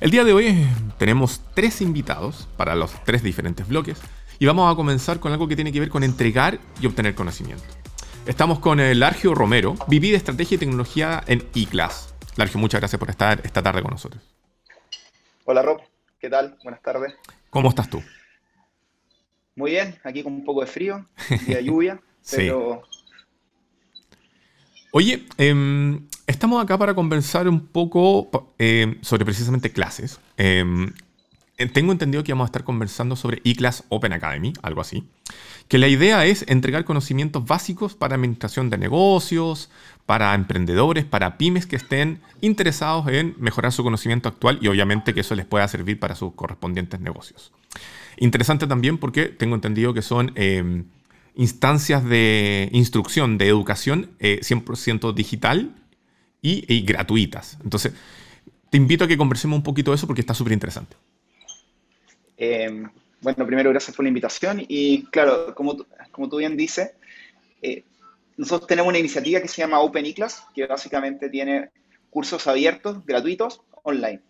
El día de hoy eh, tenemos tres invitados para los tres diferentes bloques y vamos a comenzar con algo que tiene que ver con entregar y obtener conocimiento. Estamos con el Largio Romero, VP de Estrategia y Tecnología en eClass. Largio, muchas gracias por estar esta tarde con nosotros. Hola Rob, ¿qué tal? Buenas tardes. ¿Cómo estás tú? Muy bien, aquí con un poco de frío y de lluvia, pero... Oye, eh, Estamos acá para conversar un poco eh, sobre precisamente clases. Em, tengo entendido que vamos a estar conversando sobre eClass Open Academy, algo así. Que la idea es entregar conocimientos básicos para administración de negocios, para emprendedores, para pymes que estén interesados en mejorar su conocimiento actual y obviamente que eso les pueda servir para sus correspondientes negocios. Interesante también porque tengo entendido que son em, instancias de instrucción, de educación 100% eh, digital y, gratuitas. Entonces, te invito a que conversemos un poquito de eso porque está súper interesante. Em, bueno, primero gracias por la invitación y claro, como, como tú bien dices, eh, nosotros tenemos una iniciativa que se llama Open eClass, que básicamente tiene cursos abiertos, gratuitos, online.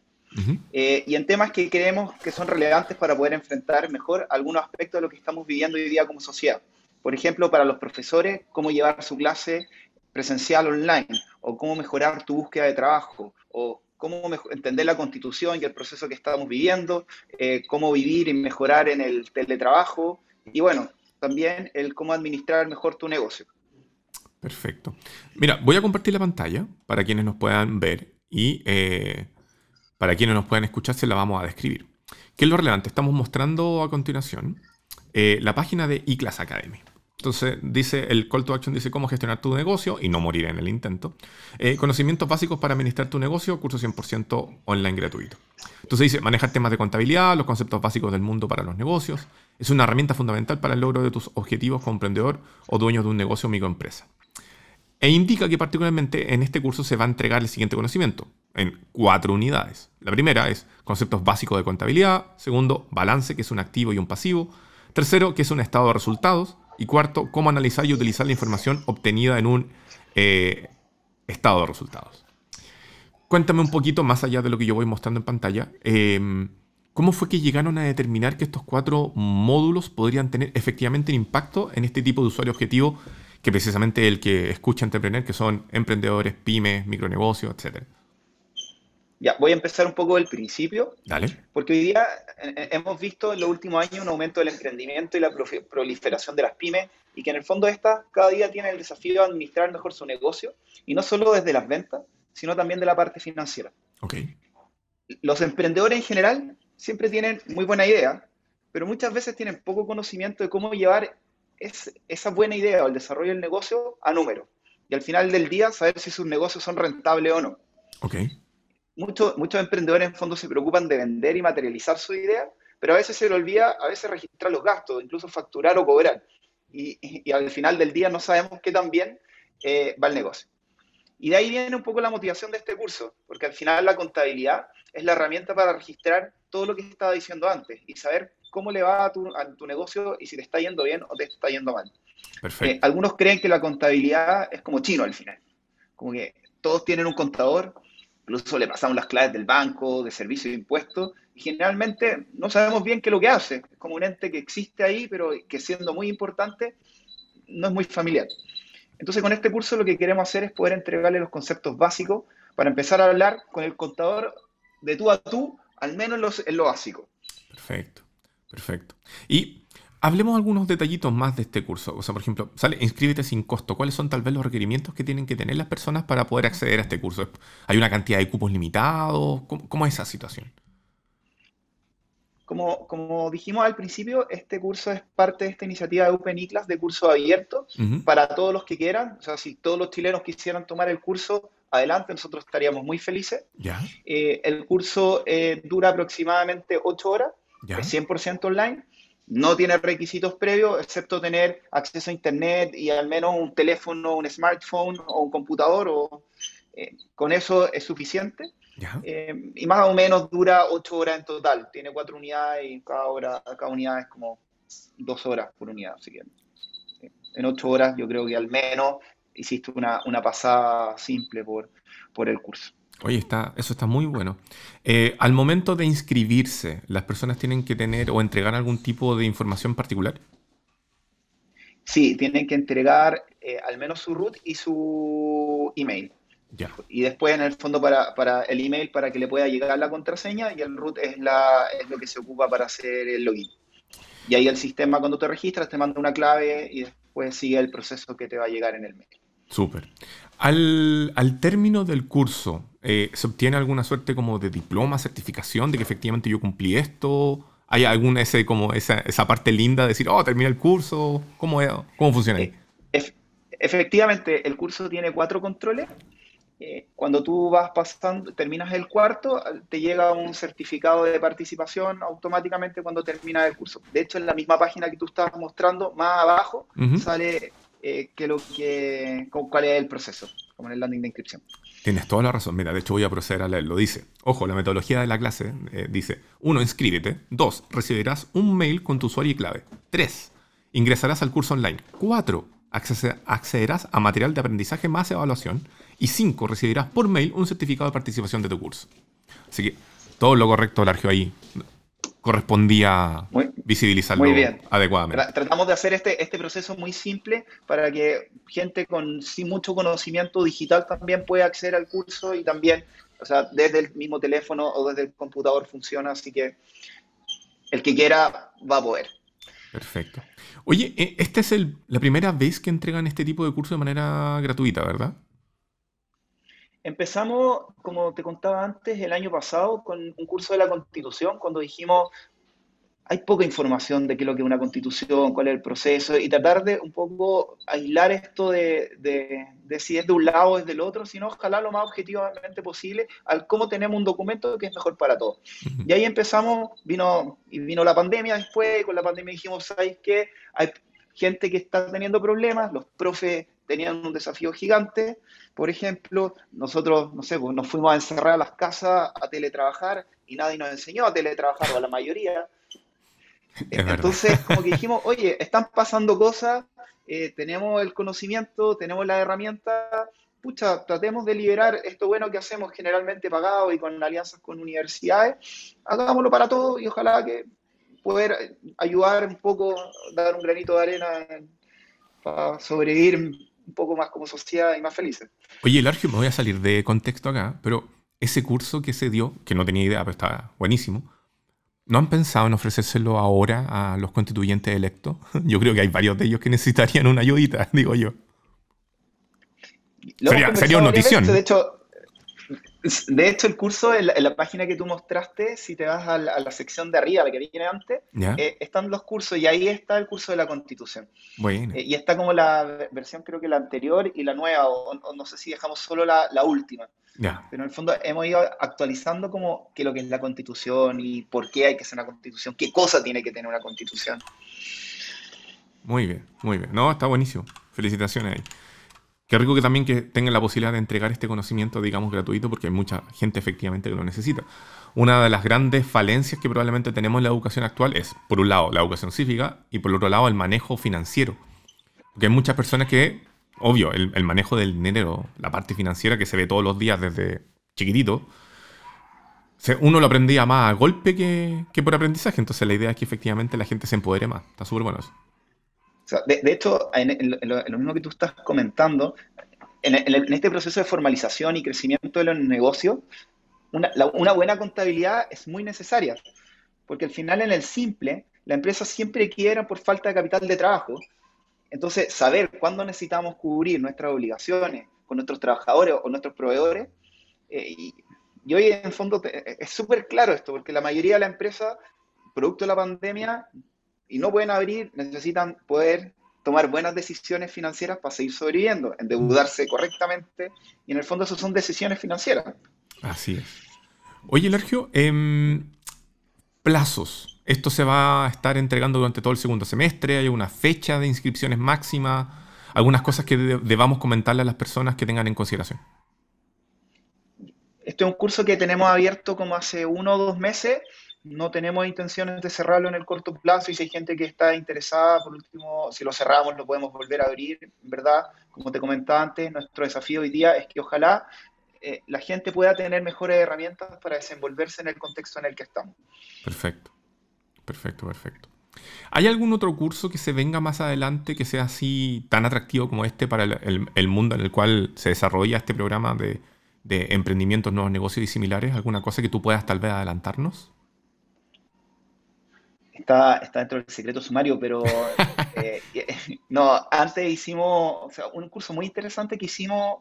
Eh, y en temas que creemos que son relevantes para poder enfrentar mejor algunos aspectos de lo que estamos viviendo hoy día como sociedad. Por ejemplo, para los profesores, cómo llevar su clase presencial online, o cómo mejorar tu búsqueda de trabajo, o cómo entender la constitución y el proceso que estamos viviendo, eh, cómo vivir y mejorar en el teletrabajo, y bueno, también el cómo administrar mejor tu negocio. Perfecto. Mira, voy a compartir la pantalla para quienes nos puedan ver y eh, para quienes nos puedan escuchar se la vamos a describir. ¿Qué es lo relevante? Estamos mostrando a continuación eh, la página de eClass Academy. Entonces, dice el call to action dice cómo gestionar tu negocio y no morir en el intento. Eh, conocimientos básicos para administrar tu negocio, curso 100% online gratuito. Entonces dice manejar temas de contabilidad, los conceptos básicos del mundo para los negocios. Es una herramienta fundamental para el logro de tus objetivos como emprendedor o dueño de un negocio o microempresa. E indica que particularmente en este curso se va a entregar el siguiente conocimiento, en cuatro unidades. La primera es conceptos básicos de contabilidad, segundo, balance, que es un activo y un pasivo, tercero, que es un estado de resultados, y cuarto, cómo analizar y utilizar la información obtenida en un eh, estado de resultados. Cuéntame un poquito más allá de lo que yo voy mostrando en pantalla. Em, ¿Cómo fue que llegaron a determinar que estos cuatro módulos podrían tener efectivamente un impacto en este tipo de usuario objetivo que precisamente el que escucha Entrepreneur, que son emprendedores, pymes, micronegocios, etcétera? Ya, voy a empezar un poco del principio. Dale. Porque hoy día eh, eh, hemos visto en los últimos años un aumento del emprendimiento y la proliferación de las pymes y que en el fondo estas cada día tienen el desafío de administrar mejor su negocio y no solo desde las ventas, sino también de la parte financiera. Ok. Los emprendedores en general siempre tienen muy buena idea, pero muchas veces tienen poco conocimiento de cómo llevar esa buena idea o el desarrollo del negocio a número. Y al final del día saber si sus negocios son rentables o no. Ok muchos, muchos emprendedores en fondo se preocupan de vender y materializar su idea, pero a veces se le olvida a veces registrar los gastos, incluso facturar o cobrar. Y, al final del día no sabemos qué tan bien eh, va el negocio. Y de ahí viene un poco la motivación de este curso, porque al final la contabilidad es la herramienta para registrar todo lo que estaba diciendo antes y saber cómo le va a tu, negocio y si te está yendo bien o te está yendo mal. Perfecto. Eh, algunos creen que la contabilidad es como chino al final, como que todos tienen un contador, incluso le pasamos las claves del banco, de servicio de impuestos, y generalmente no sabemos bien qué es lo que hace. Es como un ente que existe ahí, pero que siendo muy importante, no es muy familiar. Entonces, con este curso lo que queremos hacer es poder entregarle los conceptos básicos para empezar a hablar con el contador de tú a tú, al menos en lo, básico. Perfecto, perfecto. Y Hablemos algunos detallitos más de este curso. O sea, por ejemplo, sale inscríbete sin costo. ¿Cuáles son tal vez los requerimientos que tienen que tener las personas para poder acceder a este curso? ¿Hay una cantidad de cupos limitados? ¿Cómo, es esa situación? Como, como, dijimos al principio, este curso es parte de esta iniciativa de Open eClass de curso abierto para todos los que quieran. O sea, si todos los chilenos quisieran tomar el curso, adelante, nosotros estaríamos muy felices. ¿Ya? Eh, el curso eh, dura aproximadamente 8 horas, es 100% online no tiene requisitos previos, excepto tener acceso a Internet y al menos un teléfono, un smartphone o un computador. O, eh, con eso es suficiente. Eh, y más o menos dura ocho horas en total. Tiene cuatro unidades y cada, hora, cada unidad es como dos horas por unidad. Así que eh, en ocho horas yo creo que al menos hiciste una, una pasada simple por, por el curso. Oye, está, eso está muy bueno. Eh, al momento de inscribirse, ¿las personas tienen que tener o entregar algún tipo de información particular? Sí, tienen que entregar eh, al menos su root y su email. Ya. Y después, en el fondo, para, para, el email para que le pueda llegar la contraseña y el root es, la, es lo que se ocupa para hacer el login. Y ahí el sistema, cuando te registras, te manda una clave y después sigue el proceso que te va a llegar en el mail. Súper. Al, al, término del curso, eh, ¿se obtiene alguna suerte como de diploma, certificación de que efectivamente yo cumplí esto? ¿Hay alguna ese, como esa, esa parte linda de decir, oh, terminé el curso? ¿Cómo, cómo funciona ahí? Eh, efectivamente, el curso tiene cuatro controles. Eh, cuando tú vas pasando, terminas el cuarto, te llega un certificado de participación automáticamente cuando terminas el curso. De hecho, en la misma página que tú estabas mostrando, más abajo, uh -huh. sale eh, que lo que, cuál es el proceso, como en el landing de inscripción. Tienes toda la razón. Mira, de hecho voy a proceder a leerlo. Dice, ojo, la metodología de la clase eh, dice, 1. Inscríbete. 2. Recibirás un mail con tu usuario y clave. 3. Ingresarás al curso online. 4. Accederás a material de aprendizaje más evaluación. Y 5. Recibirás por mail un certificado de participación de tu curso. Así que todo lo correcto, Largio, ahí correspondía muy, visibilizarlo muy bien. adecuadamente. Tratamos de hacer este, este proceso muy simple para que gente con sin mucho conocimiento digital también pueda acceder al curso y también, o sea, desde el mismo teléfono o desde el computador funciona, así que el que quiera va a poder. Perfecto. Oye, e, esta es el, la primera vez que entregan este tipo de curso de manera gratuita, ¿verdad? Empezamos, como te contaba antes, el año pasado con un curso de la Constitución, cuando dijimos, hay poca información de qué es lo que es una Constitución, cuál es el proceso, y tratar de un poco aislar esto de, de, de si es de un lado o es del otro, sino ojalá lo más objetivamente posible al cómo tenemos un documento que es mejor para todos. Y ahí empezamos, vino, y vino la pandemia después, y con la pandemia dijimos, ¿sabes qué? Hay gente que está teniendo problemas, los profes tenían un desafío gigante. Por ejemplo, nosotros, no sé, pues nos fuimos a encerrar a las casas a teletrabajar y nadie nos enseñó a teletrabajar, o a la mayoría. Es Entonces, como que dijimos, oye, están pasando cosas, eh, tenemos el conocimiento, tenemos la herramienta, pucha, tratemos de liberar esto bueno que hacemos generalmente pagado y con alianzas con universidades, hagámoslo para todos y ojalá que poder ayudar un poco, dar un granito de arena para sobrevivir un poco más como sociedad y más felices. Oye, Largio, me voy a salir de contexto acá, pero ese curso que se dio, que no tenía idea, pero estaba buenísimo, ¿no han pensado en ofrecérselo ahora a los constituyentes electos? Yo creo que hay varios de ellos que necesitarían una ayudita, digo yo. Sería, sería una notición. Veces, de hecho, de hecho, el curso, en la, en la, página que tú mostraste, si te vas a la, a la sección de arriba, la que viene antes, eh, están los cursos y ahí está el curso de la Constitución. Bueno. Eh, y está como la versión, creo que la anterior y la nueva, o, o no sé si dejamos solo la, la última. Pero en el fondo hemos ido actualizando como que lo que es la Constitución y por qué hay que hacer una Constitución, qué cosa tiene que tener una Constitución. Muy bien, muy bien. No, está buenísimo. Felicitaciones ahí. Qué rico que también que tengan la posibilidad de entregar este conocimiento, digamos, gratuito, porque hay mucha gente efectivamente que lo necesita. Una de las grandes falencias que probablemente tenemos en la educación actual es, por un lado, la educación cívica y por otro lado, el manejo financiero. Porque hay muchas personas que, obvio, el, manejo del dinero, la parte financiera que se ve todos los días desde chiquitito, uno lo aprendía más a golpe que, que por aprendizaje. Entonces la idea es que efectivamente la gente se empodere más. Está súper bueno eso. De, hecho, en, lo, mismo que tú estás comentando, en, este proceso de formalización y crecimiento de los negocios, una, buena contabilidad es muy necesaria, porque al final en el simple, la empresa siempre quiebra por falta de capital de trabajo. Entonces, saber cuándo necesitamos cubrir nuestras obligaciones con nuestros trabajadores o nuestros proveedores, eh, y, y, hoy en fondo es súper claro esto, porque la mayoría de la empresa, producto de la pandemia, y no pueden abrir, necesitan poder tomar buenas decisiones financieras para seguir sobreviviendo, endeudarse correctamente, y en el fondo eso son decisiones financieras. Así es. Oye, Lergio, eh, plazos. ¿Esto se va a estar entregando durante todo el segundo semestre? ¿Hay una fecha de inscripciones máxima? ¿Algunas cosas que debamos comentarle a las personas que tengan en consideración? Este es un curso que tenemos abierto como hace uno o dos meses no tenemos intenciones de cerrarlo en el corto plazo y si hay gente que está interesada, por último, si lo cerramos lo podemos volver a abrir, ¿verdad? Como te comentaba antes, nuestro desafío hoy día es que ojalá eh, la gente pueda tener mejores herramientas para desenvolverse en el contexto en el que estamos. Perfecto, perfecto, perfecto. ¿Hay algún otro curso que se venga más adelante que sea así tan atractivo como este para el, mundo en el cual se desarrolla este programa de, de, emprendimientos, nuevos negocios y similares? ¿Alguna cosa que tú puedas tal vez adelantarnos? Está, está dentro del secreto sumario, pero eh, no, antes hicimos un curso muy interesante que hicimos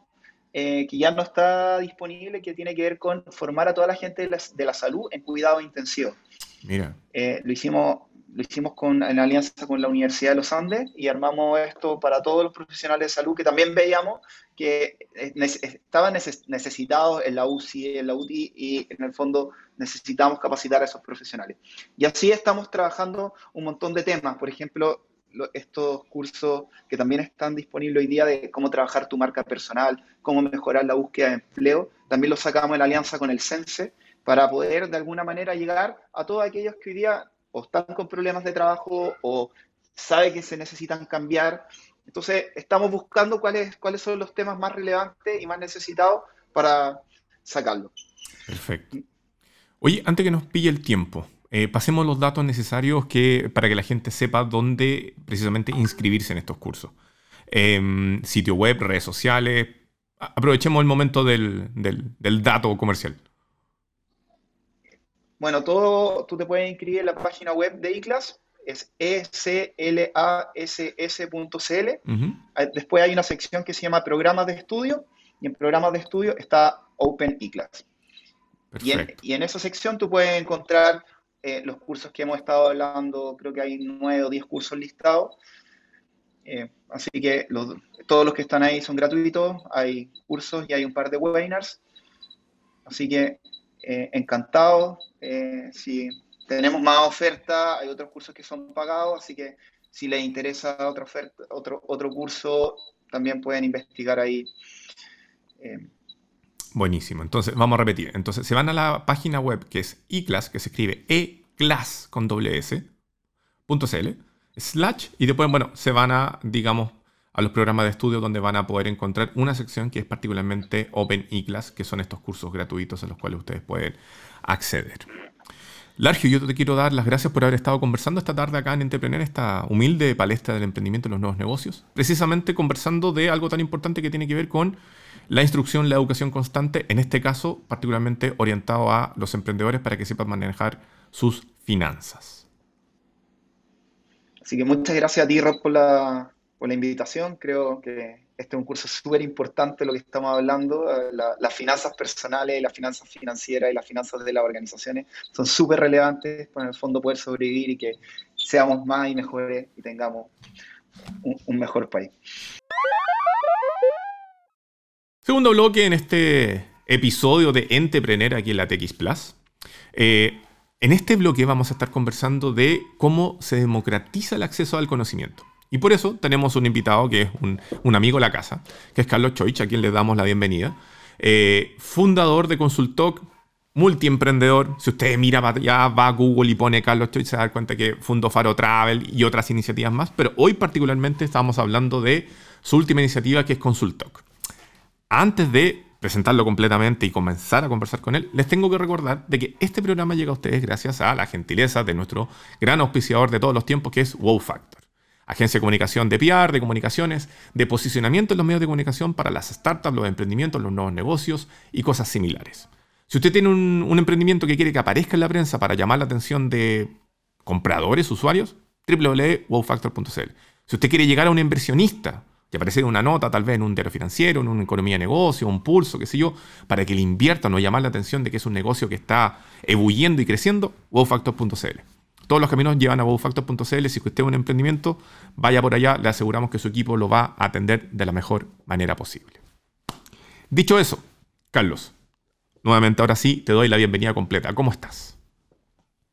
eh, que ya no está disponible, que tiene que ver con formar a toda la gente de la, de la salud en cuidado intensivo. Mira. Eh, lo hicimos lo hicimos con, en alianza con la Universidad de los Andes y armamos esto para todos los profesionales de salud que también veíamos que estaban necesitados en la UCI, en la UTI y en el fondo necesitamos capacitar a esos profesionales. Y así estamos trabajando un montón de temas, por ejemplo, estos cursos que también están disponibles hoy día de cómo trabajar tu marca personal, cómo mejorar la búsqueda de empleo, también los sacamos en alianza con el CENSE para poder de alguna manera llegar a todos aquellos que hoy día o están con problemas de trabajo o sabe que se necesitan cambiar. Entonces, estamos buscando cuáles, cuáles son los temas más relevantes y más necesitados para sacarlo. Perfecto. Oye, antes que nos pille el tiempo, eh, pasemos los datos necesarios que, para que la gente sepa dónde precisamente inscribirse en estos cursos. Em, sitio web, redes sociales. Aprovechemos el momento del, del dato comercial. Bueno, todo, tú te puedes inscribir en la página web de iClass, es eclass.cl. Después hay una sección que se llama Programas de Estudio, y en Programas de Estudio está Open. Y en, y en, esa sección tú puedes encontrar eh, los cursos que hemos estado hablando, creo que hay nueve o diez cursos listados. Eh, así que todos los que están ahí son gratuitos, hay cursos y hay un par de webinars. Así que eh, encantado. Eh, si tenemos más oferta, hay otros cursos que son pagados, así que si les interesa otra oferta, otro, otro curso, también pueden investigar ahí. Eh. Buenísimo. Entonces, vamos a repetir. Entonces, se van a la página web que es eclass, que se escribe eclass con doble s, slash, y después, bueno, se van a, digamos, a los programas de estudio donde van a poder encontrar una sección que es particularmente Open eClass, que son estos cursos gratuitos a los cuales ustedes pueden acceder. Largio, yo te quiero dar las gracias por haber estado conversando esta tarde acá en Entrepreneur, esta humilde palestra del emprendimiento y los nuevos negocios. Precisamente conversando de algo tan importante que tiene que ver con la instrucción, la educación constante, en este caso particularmente orientado a los emprendedores para que sepan manejar sus finanzas. Así que muchas gracias a ti, Rob, por la, por la invitación. Creo que este es un curso súper importante lo que estamos hablando. Eh, las finanzas personales, las finanzas financieras y las finanzas de las organizaciones son súper relevantes para en el fondo poder sobrevivir y que seamos más y mejores y tengamos un, mejor país. Segundo bloque en este episodio de Entrepreneur aquí en la TX Plus. Eh, en este bloque vamos a estar conversando de cómo se democratiza el acceso al conocimiento. Y por eso tenemos un invitado que es un, amigo de la casa, que es Carlos Choich, a quien le damos la bienvenida. Eh, fundador de Consultoc, multiemprendedor. Si usted mira ya va a Google y pone Carlos Choich, se da cuenta que fundó Faro Travel y otras iniciativas más. Pero hoy particularmente estamos hablando de su última iniciativa que es Consultoc. Antes de presentarlo completamente y comenzar a conversar con él, les tengo que recordar de que este programa llega a ustedes gracias a la gentileza de nuestro gran auspiciador de todos los tiempos que es Wow Factor agencia de comunicación de PR, de comunicaciones, de posicionamiento en los medios de comunicación para las startups, los emprendimientos, los nuevos negocios y cosas similares. Si usted tiene un, emprendimiento que quiere que aparezca en la prensa para llamar la atención de compradores, usuarios, www.wowfactor.cl. Si usted quiere llegar a un inversionista, que aparece en una nota, tal vez en un diario financiero, en una economía de negocio, un pulso, qué sé yo, para que le inviertan o llamar la atención de que es un negocio que está ebulliendo y creciendo, wowfactor.cl. Todos los caminos llevan a wowfactor.cl. Si usted es un emprendimiento, vaya por allá, le aseguramos que su equipo lo va a atender de la mejor manera posible. Dicho eso, Carlos, nuevamente ahora sí te doy la bienvenida completa. ¿Cómo estás?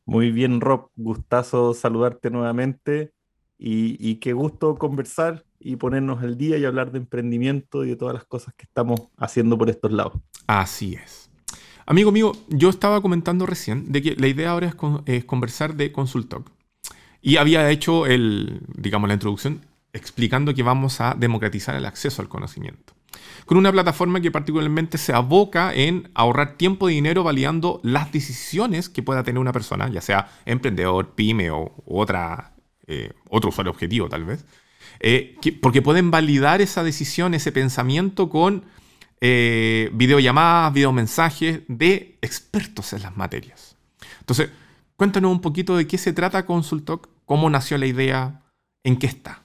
Muy bien, Rob. Gustazo saludarte nuevamente y, y, qué gusto conversar y ponernos al día y hablar de emprendimiento y de todas las cosas que estamos haciendo por estos lados. Así es. Amigo mío, yo estaba comentando recién de que la idea ahora es, conversar de Consultalk. Y había hecho el, digamos, la introducción explicando que vamos a democratizar el acceso al conocimiento. con una plataforma que particularmente se aboca en ahorrar tiempo y dinero validando las decisiones que pueda tener una persona, ya sea emprendedor, pyme o otra, eh, otro usuario objetivo tal vez, eh, porque pueden validar esa decisión, ese pensamiento con eh, videollamadas, videomensajes de expertos en las materias. Entonces, cuéntanos un poquito de qué se trata Consultoc, cómo nació la idea, en qué está.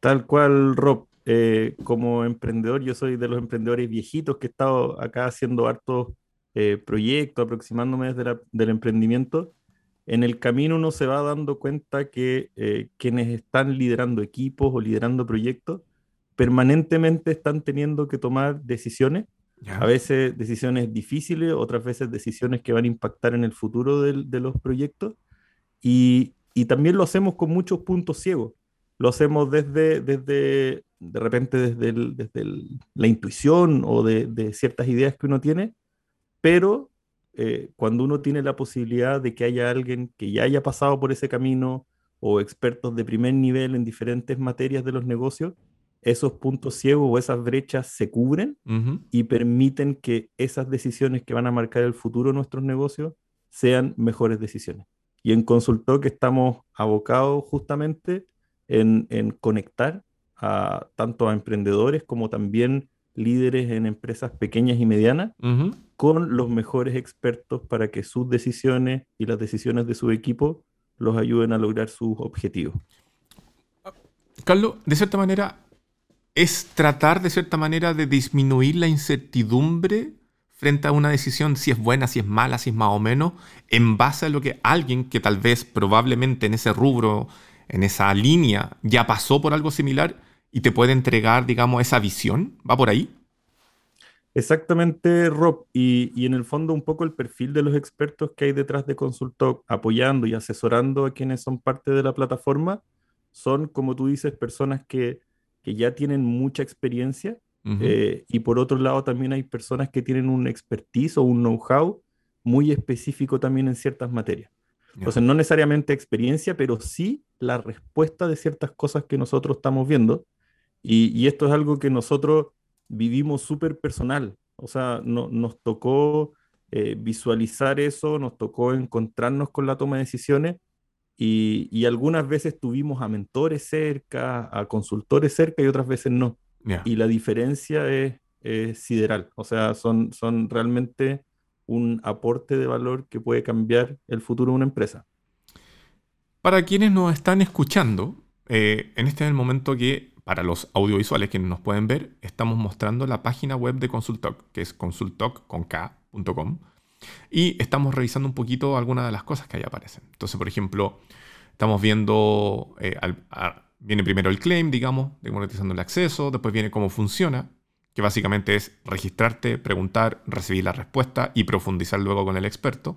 Tal cual, Rob. Eh, como emprendedor, yo soy de los emprendedores viejitos que he estado acá haciendo hartos eh, proyectos, aproximándome desde del emprendimiento. En el camino uno se va dando cuenta que eh, quienes están liderando equipos o liderando proyectos permanentemente están teniendo que tomar decisiones, a veces decisiones difíciles, otras veces decisiones que van a impactar en el futuro de, los proyectos. Y, y, también lo hacemos con muchos puntos ciegos. Lo hacemos desde, desde de repente desde, desde la intuición o de, ciertas ideas que uno tiene, pero eh, cuando uno tiene la posibilidad de que haya alguien que ya haya pasado por ese camino o expertos de primer nivel en diferentes materias de los negocios, esos puntos ciegos o esas brechas se cubren y permiten que esas decisiones que van a marcar el futuro de nuestros negocios sean mejores decisiones. Y en que estamos abocados justamente en, en conectar tanto a emprendedores como también líderes en empresas pequeñas y medianas con los mejores expertos para que sus decisiones y las decisiones de su equipo los ayuden a lograr sus objetivos. Carlos, de cierta manera, es tratar de cierta manera de disminuir la incertidumbre frente a una decisión, si es buena, si es mala, si es más o menos, en base a lo que alguien que tal vez probablemente en ese rubro, en esa línea, ya pasó por algo similar, y te puede entregar, digamos, esa visión? ¿Va por ahí? Exactamente, Rob. Y, en el fondo un poco el perfil de los expertos que hay detrás de Consultoc, apoyando y asesorando a quienes son parte de la plataforma, son, como tú dices, personas que, ya tienen mucha experiencia. Eh, y por otro lado también hay personas que tienen un expertise o un know-how muy específico también en ciertas materias. Entonces, no necesariamente experiencia, pero sí la respuesta de ciertas cosas que nosotros estamos viendo y, esto es algo que nosotros vivimos súper personal. O sea, no, nos tocó eh, visualizar eso, nos tocó encontrarnos con la toma de decisiones y, algunas veces tuvimos a mentores cerca, a consultores cerca y otras veces no. Y la diferencia es, sideral. O sea, son, son realmente un aporte de valor que puede cambiar el futuro de una empresa. Para quienes nos están escuchando, eh, en este es el momento que para los audiovisuales que nos pueden ver, estamos mostrando la página web de Consultoc, que es consultoc.com. Y estamos revisando un poquito algunas de las cosas que ahí aparecen. Entonces, por ejemplo, estamos viendo, eh, viene primero el claim, digamos, de monetizando el acceso, después viene cómo funciona, que básicamente es registrarte, preguntar, recibir la respuesta y profundizar luego con el experto.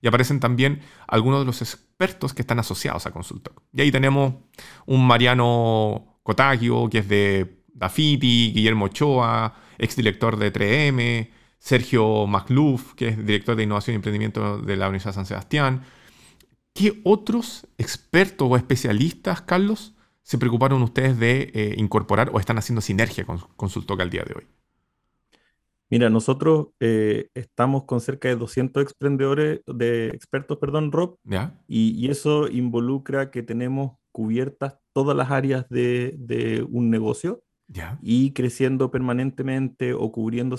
Y aparecen también algunos de los expertos que están asociados a Consultoc. Y ahí tenemos un Mariano Cotagio, que es de Dafiti, Guillermo Ochoa, exdirector de 3M, Sergio Macluf, que es director de innovación y emprendimiento de la Universidad de San Sebastián. ¿Qué otros expertos o especialistas, Carlos, se preocuparon ustedes de eh, incorporar o están haciendo sinergia con Consultoca al día de hoy? Mira, nosotros eh, estamos con cerca de 200 emprendedores, de expertos, perdón, Rob, ¿Ya? Y, y, eso involucra que tenemos cubiertas todas las áreas de, un negocio y creciendo permanentemente o cubriendo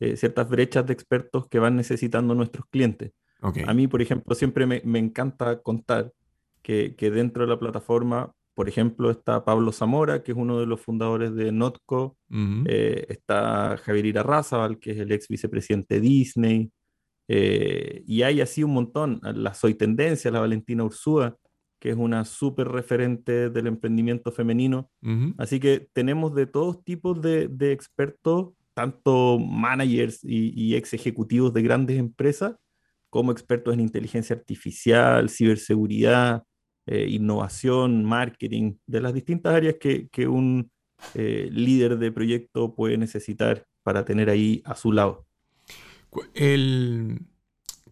eh, ciertas brechas de expertos que van necesitando nuestros clientes. A mí, por ejemplo, siempre me, encanta contar que, dentro de la plataforma, por ejemplo, está Pablo Zamora, que es uno de los fundadores de Notco, eh, está Javier Irarrázaval, que es el ex vicepresidente de Disney, eh, y hay así un montón, la Soy Tendencia, la Valentina Ursúa, que es una súper referente del emprendimiento femenino. Así que tenemos de todos tipos de, expertos, tanto managers y, ex ejecutivos de grandes empresas, como expertos en inteligencia artificial, ciberseguridad, eh, innovación, marketing, de las distintas áreas que, un eh, líder de proyecto puede necesitar para tener ahí a su lado.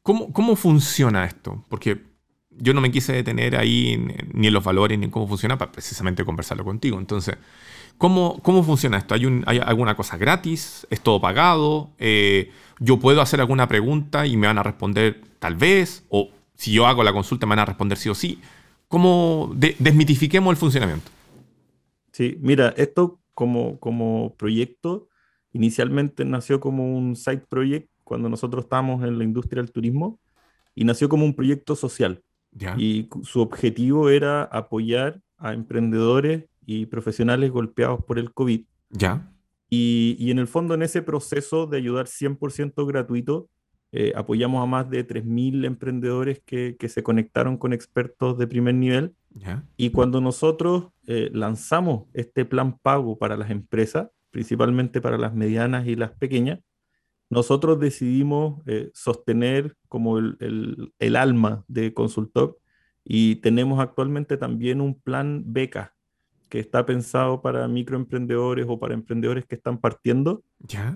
¿Cómo, ¿Cómo funciona esto? Porque yo no me quise detener ahí ni en los valores ni en cómo funciona para precisamente conversarlo contigo. Entonces, ¿cómo, cómo funciona esto? ¿Hay, ¿Hay, alguna cosa gratis? ¿Es todo pagado? Eh, ¿Yo puedo hacer alguna pregunta y me van a responder tal vez? ¿O si yo hago la consulta me van a responder sí o sí? ¿Cómo desmitifiquemos el funcionamiento? Sí, mira, esto como, como proyecto inicialmente nació como un side project cuando nosotros estábamos en la industria del turismo y nació como un proyecto social. Y su objetivo era apoyar a emprendedores y profesionales golpeados por el COVID. Ya. Y, y en el fondo, en ese proceso de ayudar 100% gratuito, eh, apoyamos a más de 3.000 emprendedores que, que, se conectaron con expertos de primer nivel. Y cuando nosotros eh, lanzamos este plan pago para las empresas, principalmente para las medianas y las pequeñas, nosotros decidimos eh, sostener como el, el, alma de Consultor y tenemos actualmente también un plan beca que está pensado para microemprendedores o para emprendedores que están partiendo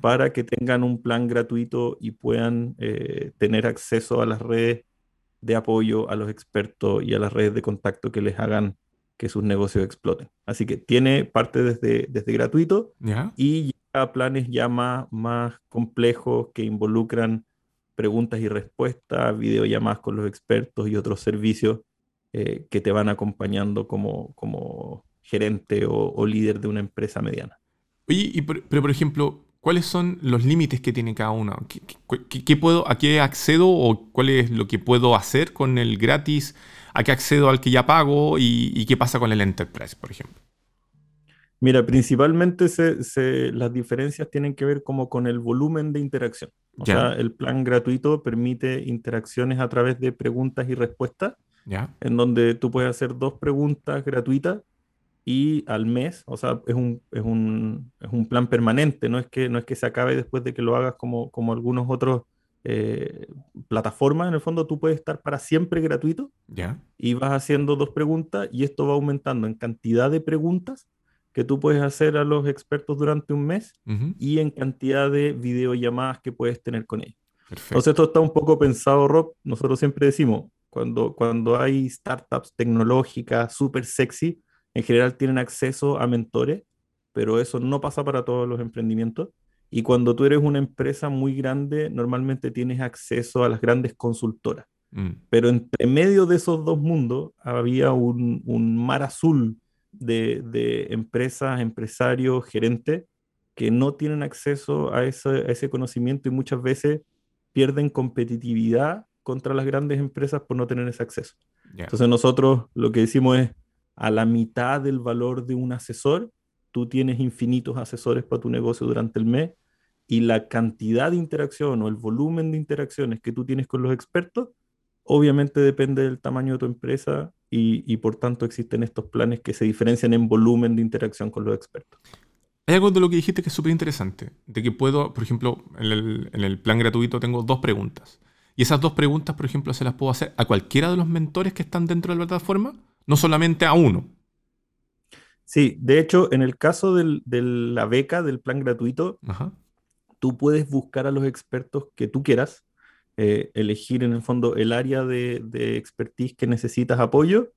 para que tengan un plan gratuito y puedan eh, tener acceso a las redes de apoyo, a los expertos y a las redes de contacto que les hagan que sus negocios exploten. Así que tiene parte desde, desde gratuito y a planes ya más, más complejos que involucran preguntas y respuestas, videollamadas con los expertos y otros servicios eh, que te van acompañando como, como gerente o, líder de una empresa mediana. Oye, pero por ejemplo, ¿cuáles son los límites que tiene cada uno? ¿Qué, puedo, ¿A qué accedo o cuál es lo que puedo hacer con el gratis? ¿A qué accedo al que ya pago? ¿Y, qué pasa con el Enterprise, por ejemplo? Mira, principalmente las diferencias tienen que ver como con el volumen de interacción. O sea, el plan gratuito permite interacciones a través de preguntas y respuestas, en donde tú puedes hacer dos preguntas gratuitas y al mes, o sea, es un, es un, es un plan permanente, no es, que, no es que se acabe después de que lo hagas como, como algunos otros eh, plataformas, en el fondo tú puedes estar para siempre gratuito ¿Ya? y vas haciendo dos preguntas y esto va aumentando en cantidad de preguntas que tú puedes hacer a los expertos durante un mes y en cantidad de videollamadas que puedes tener con ellos. Entonces esto está un poco pensado, Rob, nosotros siempre decimos, cuando, cuando hay startups tecnológicas súper sexy, en general tienen acceso a mentores, pero eso no pasa para todos los emprendimientos. Y cuando tú eres una empresa muy grande, normalmente tienes acceso a las grandes consultoras. Mm. Pero entre medio de esos dos mundos había un, mar azul de, empresas, empresarios, gerentes que no tienen acceso a ese, conocimiento y muchas veces pierden competitividad contra las grandes empresas por no tener ese acceso. Entonces nosotros lo que decimos es, a la mitad del valor de un asesor, tú tienes infinitos asesores para tu negocio durante el mes y la cantidad de interacción o el volumen de interacciones que tú tienes con los expertos, obviamente depende del tamaño de tu empresa y, por tanto existen estos planes que se diferencian en volumen de interacción con los expertos. Hay algo de lo que dijiste que es súper interesante, de que puedo, por ejemplo, en el, en el, plan gratuito tengo dos preguntas. Y esas dos preguntas, por ejemplo, se las puedo hacer a cualquiera de los mentores que están dentro de la plataforma no solamente a uno. Sí, de hecho, en el caso de la beca, del plan gratuito, tú puedes buscar a los expertos que tú quieras, eh, elegir en el fondo el área de, expertise que necesitas apoyo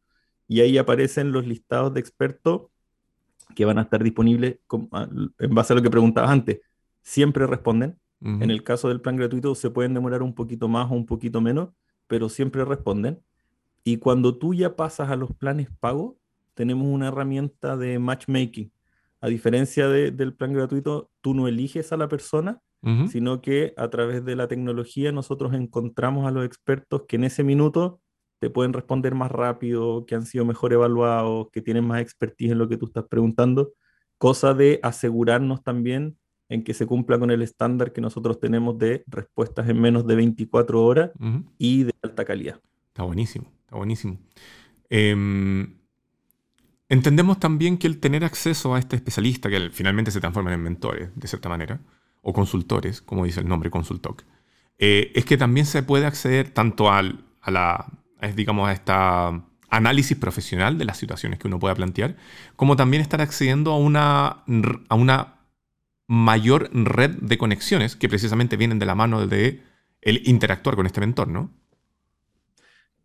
y ahí aparecen los listados de expertos que van a estar disponibles en base a lo que preguntabas antes. Siempre responden. En el caso del plan gratuito se pueden demorar un poquito más o un poquito menos, pero siempre responden. Y cuando tú ya pasas a los planes pago, tenemos una herramienta de matchmaking. A diferencia del plan gratuito, tú no eliges a la persona, sino que a través de la tecnología nosotros encontramos a los expertos que en ese minuto te pueden responder más rápido, que han sido mejor evaluados, que tienen más expertise en lo que tú estás preguntando, cosa de asegurarnos también en que se cumpla con el estándar que nosotros tenemos de respuestas en menos de 24 horas y de alta calidad. Está buenísimo. Está buenísimo. Em, entendemos también que el tener acceso a este especialista, que finalmente se transforman en mentores, de cierta manera, o consultores, como dice el nombre Consultoc, eh, es que también se puede acceder tanto al, a la, digamos, a esta análisis profesional de las situaciones que uno pueda plantear, como también estar accediendo a una, a una mayor red de conexiones que precisamente vienen de la mano de el interactuar con este mentor, ¿no?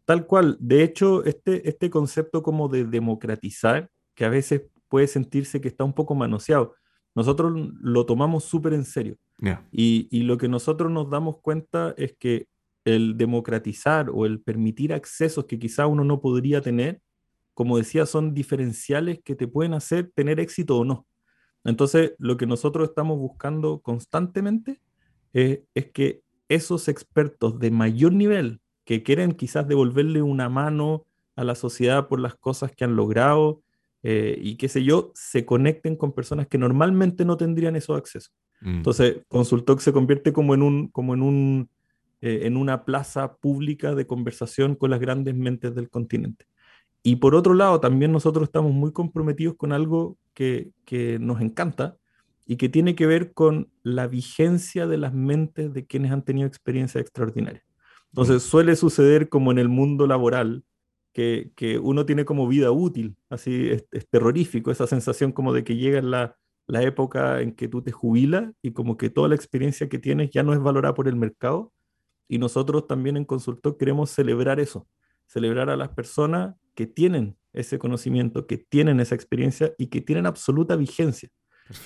Tal cual. De hecho, este, este concepto como de democratizar, que a veces puede sentirse que está un poco manoseado, nosotros lo tomamos súper en serio. Y, y lo que nosotros nos damos cuenta es que el democratizar o el permitir accesos que quizá uno no podría tener, como decía, son diferenciales que te pueden hacer tener éxito o no. Entonces, lo que nosotros estamos buscando constantemente es, que esos expertos de mayor nivel que quieren quizás devolverle una mano a la sociedad por las cosas que han logrado eh, y qué sé yo, se conecten con personas que normalmente no tendrían esos accesos. Mm. Entonces, Consultoc se convierte como en un, como en un, eh, en una plaza pública de conversación con las grandes mentes del continente. Y por otro lado, también nosotros estamos muy comprometidos con algo que, que nos encanta y que tiene que ver con la vigencia de las mentes de quienes han tenido experiencias extraordinarias. Entonces, suele suceder como en el mundo laboral, que, que uno tiene como vida útil, así es, terrorífico, esa sensación como de que llega la, la época en que tú te jubilas y como que toda la experiencia que tienes ya no es valorada por el mercado. Y nosotros también en Consultor queremos celebrar eso, celebrar a las personas que tienen ese conocimiento, que tienen esa experiencia y que tienen absoluta vigencia,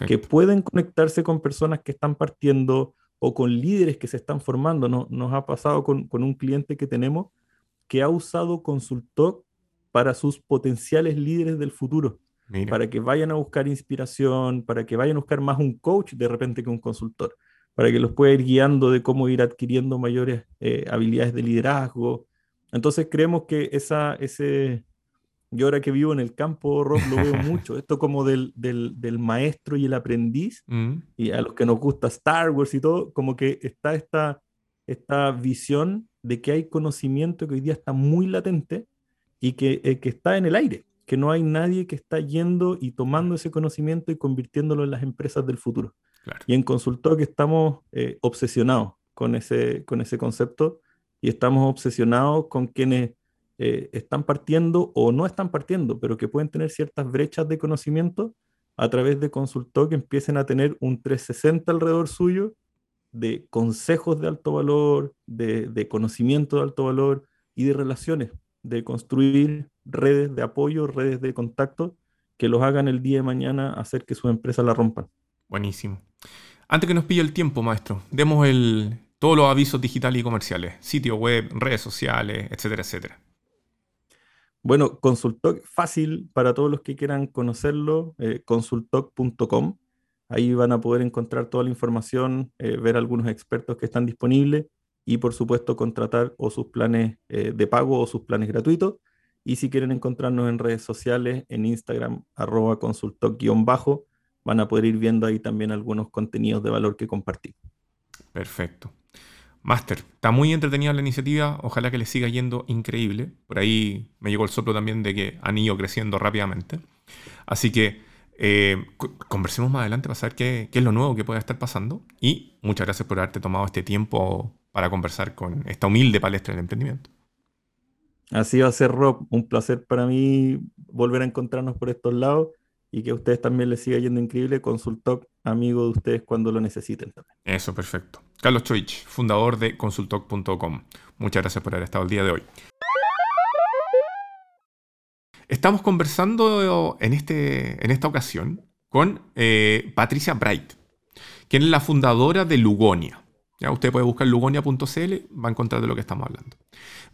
que pueden conectarse con personas que están partiendo o con líderes que se están formando. No, nos ha pasado con, un cliente que tenemos que ha usado Consultor para sus potenciales líderes del futuro, para que vayan a buscar inspiración, para que vayan a buscar más un coach de repente que un consultor, para que los pueda ir guiando de cómo ir adquiriendo mayores eh, habilidades de liderazgo, entonces creemos que esa, ese, yo ahora que vivo en el campo, Rob, lo veo mucho, esto como del, del, del maestro y el aprendiz, mm. y a los que nos gusta Star Wars y todo, como que está esta, esta visión de que hay conocimiento que hoy día está muy latente y que, eh, que está en el aire, que no hay nadie que está yendo y tomando ese conocimiento y convirtiéndolo en las empresas del futuro. Y en Consultor que estamos eh, obsesionados con ese, con ese concepto y estamos obsesionados con quienes eh, están partiendo o no están partiendo, pero que pueden tener ciertas brechas de conocimiento a través de consultor que empiecen a tener un 360 alrededor suyo de consejos de alto valor, de, de conocimiento de alto valor y de relaciones, de construir redes de apoyo, redes de contacto que los hagan el día de mañana hacer que sus empresas la rompan. Buenísimo. Antes que nos pille el tiempo, maestro, demos el, todos los avisos digitales y comerciales, sitio web, redes sociales, etcétera, etcétera. Bueno, Consultoc, fácil para todos los que quieran conocerlo, eh, consultoc.com. Ahí van a poder encontrar toda la información, eh, ver algunos expertos que están disponibles y por supuesto contratar o sus planes eh, de pago o sus planes gratuitos. Y si quieren encontrarnos en redes sociales, en Instagram, arroba consultoc-bajo, van a poder ir viendo ahí también algunos contenidos de valor que compartir. Perfecto. Master, está muy entretenida la iniciativa, ojalá que les siga yendo increíble. Por ahí me llegó el soplo también de que han ido creciendo rápidamente. Así que eh, conversemos más adelante para saber qué, qué, es lo nuevo que puede estar pasando. Y muchas gracias por haberte tomado este tiempo para conversar con esta humilde palestra del emprendimiento. Así va a ser, Rob. Un placer para mí volver a encontrarnos por estos lados y que a ustedes también les siga yendo increíble. Consultoc, amigo de ustedes cuando lo necesiten también. Eso, perfecto. Carlos Choich, fundador de consultoc.com. Muchas gracias por haber estado el día de hoy. Estamos conversando en, este, en esta ocasión con eh, Patricia Bright, quien es la fundadora de Lugonia. Ya usted puede buscar lugonia.cl, va a encontrar de lo que estamos hablando.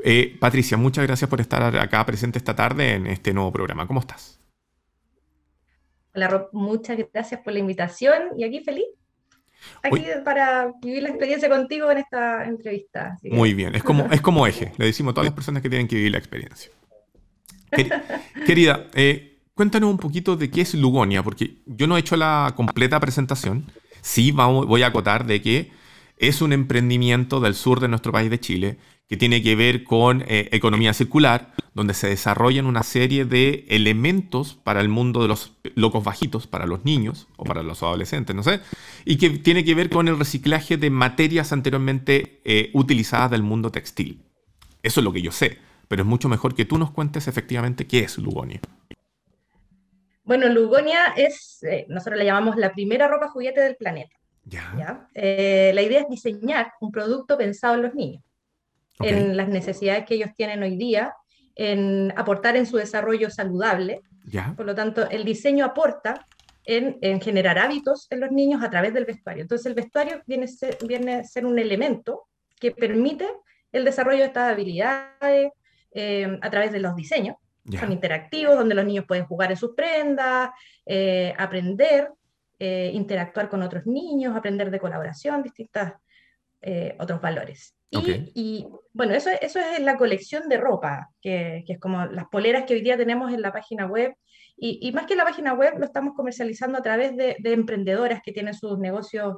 Eh, Patricia, muchas gracias por estar acá presente esta tarde en este nuevo programa. ¿Cómo estás? Hola Rob, muchas gracias por la invitación y aquí feliz. Aquí para vivir la experiencia contigo en esta entrevista. Muy bien, es como, es como eje, le decimos a todas las personas que tienen que vivir la experiencia. Querida, eh, cuéntanos un poquito de qué es Lugonia, porque yo no he hecho la completa presentación. Sí, voy a acotar de que es un emprendimiento del sur de nuestro país de Chile que tiene que ver con eh, economía circular, donde se desarrollan una serie de elementos para el mundo de los locos bajitos, para los niños o para los adolescentes, no sé, y que tiene que ver con el reciclaje de materias anteriormente eh, utilizadas del mundo textil. Eso es lo que yo sé, pero es mucho mejor que tú nos cuentes efectivamente qué es Lugonia. Bueno, Lugonia es, eh, nosotros la llamamos la primera ropa juguete del planeta. Ya. la idea es diseñar un producto pensado en los niños. En las necesidades que ellos tienen hoy día, en aportar en su desarrollo saludable. Ya. Por lo tanto, el diseño aporta en, en, generar hábitos en los niños a través del vestuario. Entonces, el vestuario viene a ser, viene a ser un elemento que permite el desarrollo de estas habilidades eh, a través de los diseños. Son interactivos, donde los niños pueden jugar en sus prendas, eh, aprender, eh, interactuar con otros niños, aprender de colaboración, distintos otros valores. Y, Ok. y, bueno, eso, eso es la colección de ropa, que, que es como las poleras que hoy día tenemos en la página web. Y, y más que la página web, lo estamos comercializando a través de, de emprendedoras que tienen sus negocios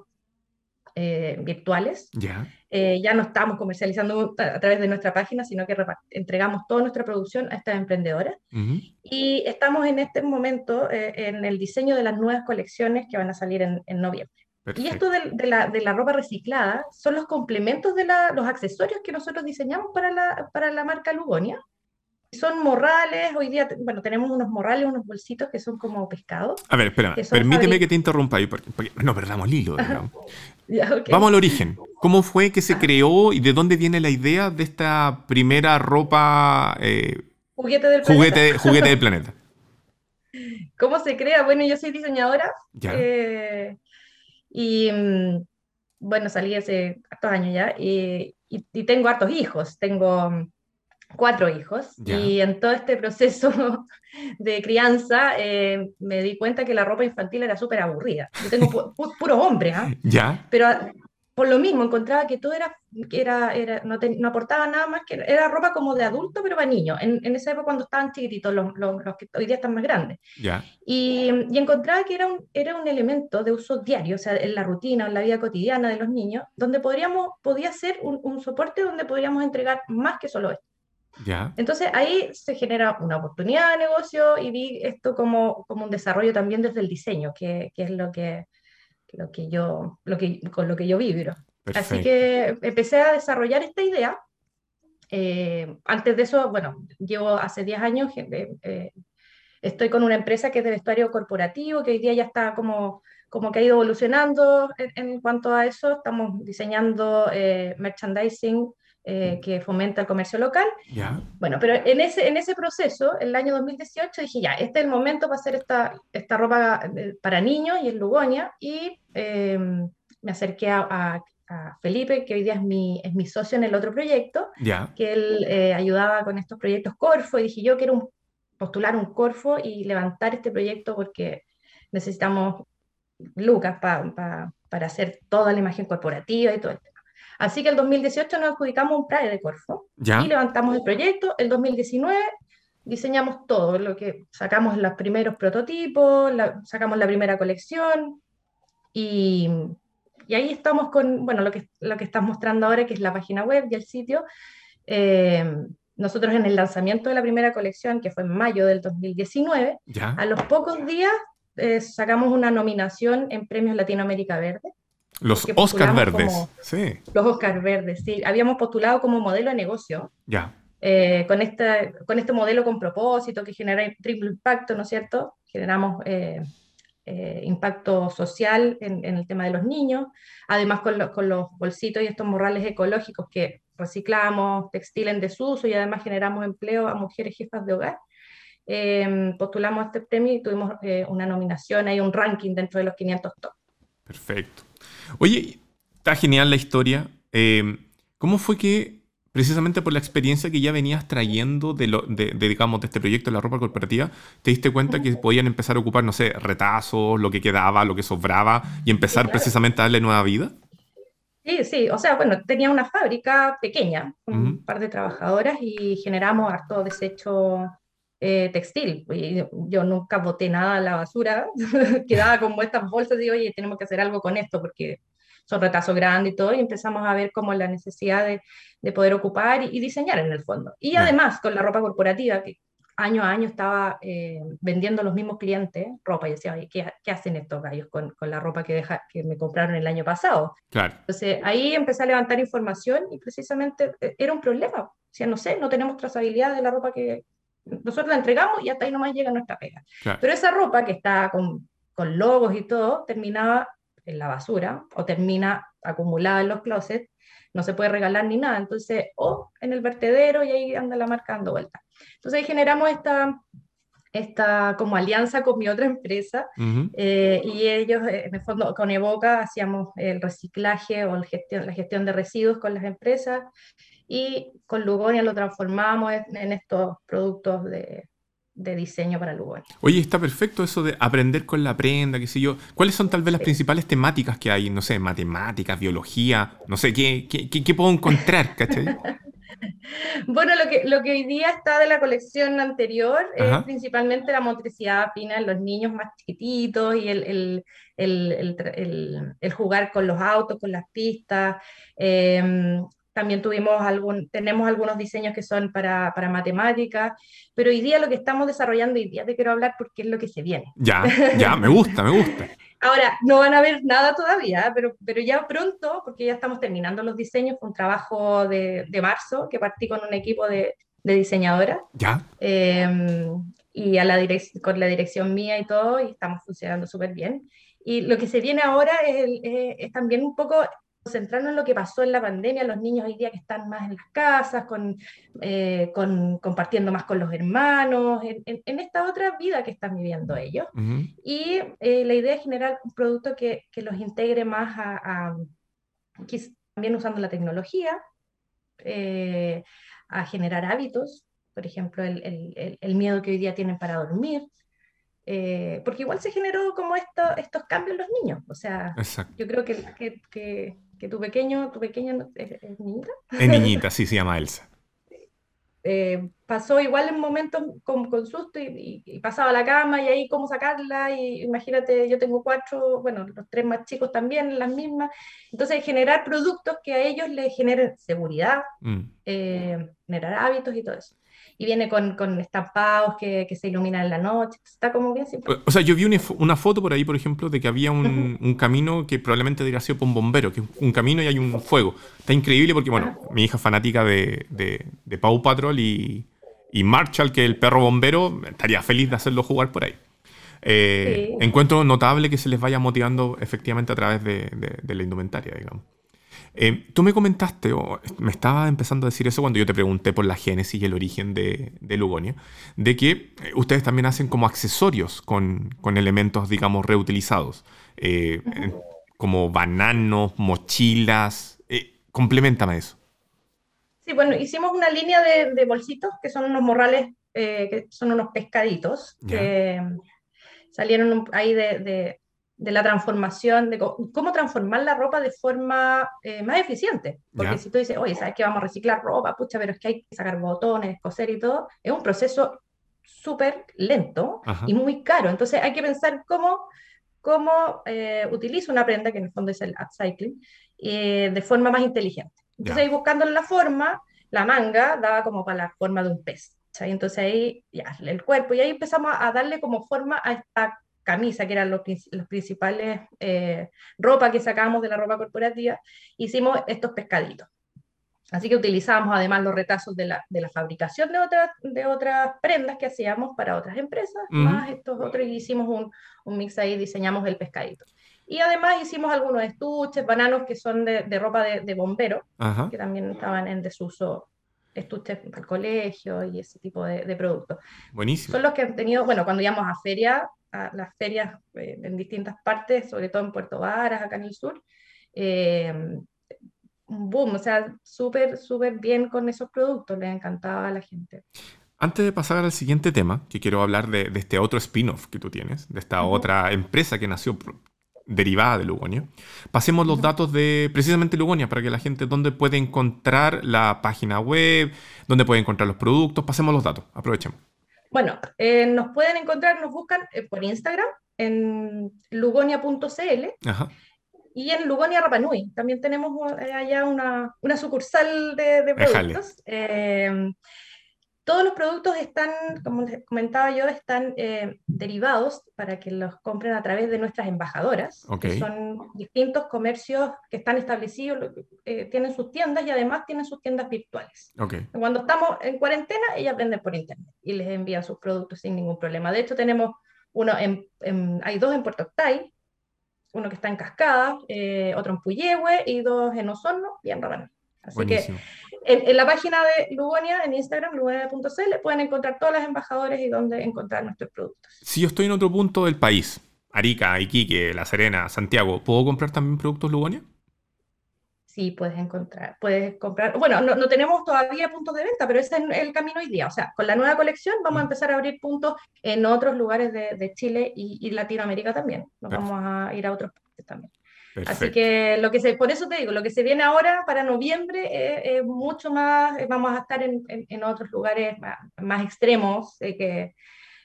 eh, virtuales. Ya. Eh, ya no estamos comercializando a, través de nuestra página, sino que entregamos toda nuestra producción a estas emprendedoras. Ujú. Y estamos en este momento eh, en el diseño de las nuevas colecciones que van a salir en, en noviembre. Y esto de, de la, de la ropa reciclada son los complementos de la- los accesorios que nosotros diseñamos para la, para la marca Lugonia. Son morrales, hoy día, bueno, tenemos unos morrales, unos bolsitos que son como pescado. A ver, espera, permíteme que te interrumpa ahí, porque, porque no perdamos el hilo. Ya. Vamos al origen. ¿Cómo fue que se creó y de dónde viene la idea de esta primera ropa eh, Juguete del planeta. juguete, juguete del planeta? ¿Cómo se crea? Bueno, yo soy diseñadora Ya. eh, y mm, bueno, salí hace hartos años ya y, y- y tengo hartos hijos, tengo mm, cuatro hijos Ya. y en todo este proceso de crianza eh, me di cuenta que la ropa infantil era súper aburrida. Yo tengo pu- pu- puros hombres, ¿ah? ¿Ya? pero ah, por lo mismo encontraba que todo era, que era, era no, te- no aportaba nada más que era ropa como de adulto, pero para niños, en, en esa época cuando estaban chiquititos, los, los- los que hoy día están más grandes. ¿Ya? Y, y encontraba que era un, era un elemento de uso diario, o sea, en la rutina, en la vida cotidiana de los niños, donde podríamos, podía ser un, un soporte donde podríamos entregar más que solo esto. ¿Ya? Entonces ahí se genera una oportunidad de negocio y vi esto como, como un desarrollo también desde el diseño, que, que es lo que, lo que yo, lo que, con lo que yo vibro. Así que empecé a desarrollar esta idea. Eh, antes de eso, bueno, llevo hace 10 años, eh, eh, estoy con una empresa que es de vestuario corporativo, que hoy día ya está como, como que ha ido evolucionando en, en cuanto a eso. Estamos diseñando eh, merchandising eh, que fomenta el comercio local. Bueno, pero en ese, en ese proceso, el año 2018, dije, ya, este es el momento para hacer esta, esta ropa eh, para niños y en Lugonia, y eh, me acerqué a, a- a Felipe, que hoy día es mi, es mi socio en el otro proyecto, que él eh, ayudaba con estos proyectos Corfo, y dije, yo quiero un- postular un Corfo y levantar este proyecto porque necesitamos lucas pa- pa- para hacer toda la imagen corporativa y todo el tema. Así que el 2018 nos adjudicamos un PRAE de Corfo, ¿Ya? y levantamos el proyecto. El 2019 diseñamos todo, lo que sacamos los primeros prototipos, la- sacamos la primera colección y, y ahí estamos con, bueno, lo que, lo que estás mostrando ahora, que es la página web y el sitio. Eh, nosotros en el lanzamiento de la primera colección, que fue en mayo del 2019, ¿Ya? a los pocos días eh, sacamos una nominación en Premios Latinoamérica Verde, Los Oscar verdes. como- Sí. los Oscar Verdes, sí, habíamos postulado como modelo de negocio Ya. eh, con, esta, con este modelo con propósito que genera triple impacto, ¿no es cierto? Generamos eh, eh, impacto social en, en el tema de los niños, además con, lo- con los bolsitos y estos morrales ecológicos que reciclamos, textil en desuso y además generamos empleo a mujeres jefas de hogar. Eh, postulamos este premio y tuvimos una nominación, hay un ranking dentro de los 500 top. Perfecto. Oye, está genial la historia. Eh, ¿Cómo fue que, precisamente por la experiencia que ya venías trayendo de, lo, de, de, digamos, de este proyecto de la ropa corporativa, te diste cuenta que podían empezar a ocupar, no sé, retazos, lo que quedaba, lo que sobraba, y empezar claro. precisamente a darle nueva vida? Sí, sí, o sea, bueno, tenía una fábrica pequeña, con un par de trabajadoras y generamos harto desecho eh, textil. Y yo nunca boté nada a la basura, quedaba como estas bolsas y oye, tenemos que hacer algo con esto porque son retazos grandes y todo, y empezamos a ver como la necesidad de, de poder ocupar y, y diseñar en el fondo. Y además con la ropa corporativa, que año a año estaba eh, vendiendo a los mismos clientes ropa y decía, oye, ¿qué, qué hacen estos gallos con, con la ropa que, deja, que me compraron el año pasado? Claro. Entonces ahí empecé a levantar información y precisamente eh, era un problema. O sea, no sé, no tenemos trazabilidad de la ropa que nosotros la entregamos y hasta ahí nomás llega nuestra pega. Claro. Pero esa ropa que está con, con logos y todo, terminaba en la basura o termina acumulada en los closets. no se puede regalar ni nada. Entonces, o en el vertedero y ahí anda la marca dando vuelta. Entonces ahí generamos esta, esta como alianza con mi otra empresa eh, y ellos, eh, en el fondo, con Evoca hacíamos el reciclaje o gestión, la gestión de residuos con las empresas y con Lugonia lo transformamos en, estos productos de, de diseño para Lugonia. Oye, está perfecto eso de aprender con la prenda, qué sé yo. ¿Cuáles son tal vez las principales temáticas que hay? No sé, matemáticas, biología, no sé, ¿qué, qué, qué, puedo encontrar? ¿cachai? Bueno, lo que, lo que hoy día está de la colección anterior es principalmente la motricidad fina en los niños más chiquititos y el, el, el, el jugar con los autos, con las pistas. Eh, también tuvimos algún, tenemos algunos diseños que son para, para matemáticas, pero hoy día lo que estamos desarrollando, hoy día te quiero hablar porque es lo que se viene. Ya, ya, me gusta, me gusta. Ahora, no van a ver nada todavía, pero, pero ya pronto, porque ya estamos terminando los diseños, fue un trabajo de, de marzo que partí con un equipo de, de diseñadoras. Ya. Em, y a la con la dirección mía y todo, y estamos funcionando súper bien. Y lo que se viene ahora es, es, también un poco centrarnos en lo que pasó en la pandemia, los niños hoy día que están más en las casas, con, eh, con compartiendo más con los hermanos, en, en, esta otra vida que están viviendo ellos. Y eh, la idea es generar un producto que, que los integre más a, también usando la tecnología, eh, a generar hábitos, por ejemplo, el, el, el, miedo que hoy día tienen para dormir. porque igual se generó como esto, estos cambios en los niños. O sea, yo creo que, que que tu pequeño, tu pequeña es, niñita. Es niñita, sí, se llama Elsa. Eh, pasó igual en momentos con, con susto y, pasaba a la cama y ahí cómo sacarla y imagínate, yo tengo cuatro, bueno, los tres más chicos también, las mismas. Entonces, generar productos que a ellos les generen seguridad, mm. eh, generar hábitos y todo eso y viene con, con estampados que, que, se iluminan en la noche. Está como bien simple. O sea, yo vi una, foto por ahí, por ejemplo, de que había un, un camino que probablemente debería ser por un bombero, que es un camino y hay un fuego. Está increíble porque, bueno, mi hija es fanática de, de, de Paw Patrol y, y Marshall, que es el perro bombero, estaría feliz de hacerlo jugar por ahí. Eh, encuentro notable que se les vaya motivando efectivamente a través de, de la indumentaria, digamos. Eh, tú me comentaste, o me estaba empezando a decir eso cuando yo te pregunté por la génesis y el origen de, de Lugonia, de que eh, ustedes también hacen como accesorios con, con elementos, digamos, reutilizados, eh, como bananos, mochilas. complementame eso. Sí, bueno, hicimos una línea de, de bolsitos que son unos morrales, que son unos pescaditos, que salieron ahí de de la transformación, de cómo transformar la ropa de forma eh, más eficiente. Porque si tú dices, oye, ¿sabes que vamos a reciclar ropa? Pucha, pero es que hay que sacar botones, coser y todo. Es un proceso súper lento y muy caro. Entonces hay que pensar cómo, cómo eh, utilizo una prenda, que en el fondo es el upcycling, eh, de forma más inteligente. Entonces ahí buscando la forma, la manga daba como para la forma de un pez. Entonces ahí ya, el cuerpo, y ahí empezamos a darle como forma a esta camisa, que eran los, principales eh, ropa que sacábamos de la ropa corporativa, hicimos estos pescaditos. Así que utilizamos además los retazos de la, de la fabricación de otras, de otras prendas que hacíamos para otras empresas, más estos otros, y hicimos un, un, mix ahí, diseñamos el pescadito. Y además hicimos algunos estuches, bananos que son de, de ropa de, de bombero, que también estaban en desuso estuches para el colegio y ese tipo de, de, productos. Buenísimo. Son los que han tenido, bueno, cuando íbamos a feria, a las ferias eh, en distintas partes, sobre todo en Puerto Varas, acá en el sur. Eh, boom, o sea, súper, súper bien con esos productos, le encantaba a la gente. Antes de pasar al siguiente tema, que quiero hablar de, este otro spin-off que tú tienes, de esta otra empresa que nació derivada de Lugonia, pasemos los datos de precisamente Lugonia para que la gente, dónde puede encontrar la página web, dónde puede encontrar los productos, pasemos los datos, aprovechemos. Bueno, eh, nos pueden encontrar, nos buscan eh, por Instagram en lugonia.cl y en Lugonia Rapanui. También tenemos eh, allá una, una sucursal de, de productos. Todos los productos están, como les comentaba yo, están eh, derivados para que los compren a través de nuestras embajadoras, que son distintos comercios que están establecidos, eh, tienen sus tiendas y además tienen sus tiendas virtuales. Cuando estamos en cuarentena, ellas venden por internet y les envían sus productos sin ningún problema. De hecho, tenemos uno en, hay dos en Puerto Octay, uno que está en Cascada, eh, otro en Puyehue y dos en Osorno y en Rabanal. Así que en, la página de Lugonia, en Instagram, lugonia.cl, pueden encontrar todas las embajadoras y dónde encontrar nuestros productos. Si yo estoy en otro punto del país, Arica, Iquique, La Serena, Santiago, ¿puedo comprar también productos Lugonia? Sí, puedes encontrar, puedes comprar. Bueno, no, tenemos todavía puntos de venta, pero ese es el camino hoy día. O sea, con la nueva colección vamos a mm. empezar a abrir puntos en otros lugares de, Chile y, Latinoamérica también. Nos vamos a ir a otros países también. Así que lo que se, por eso te digo, lo que se viene ahora para noviembre es, mucho más, vamos a estar en, en, otros lugares más, extremos, que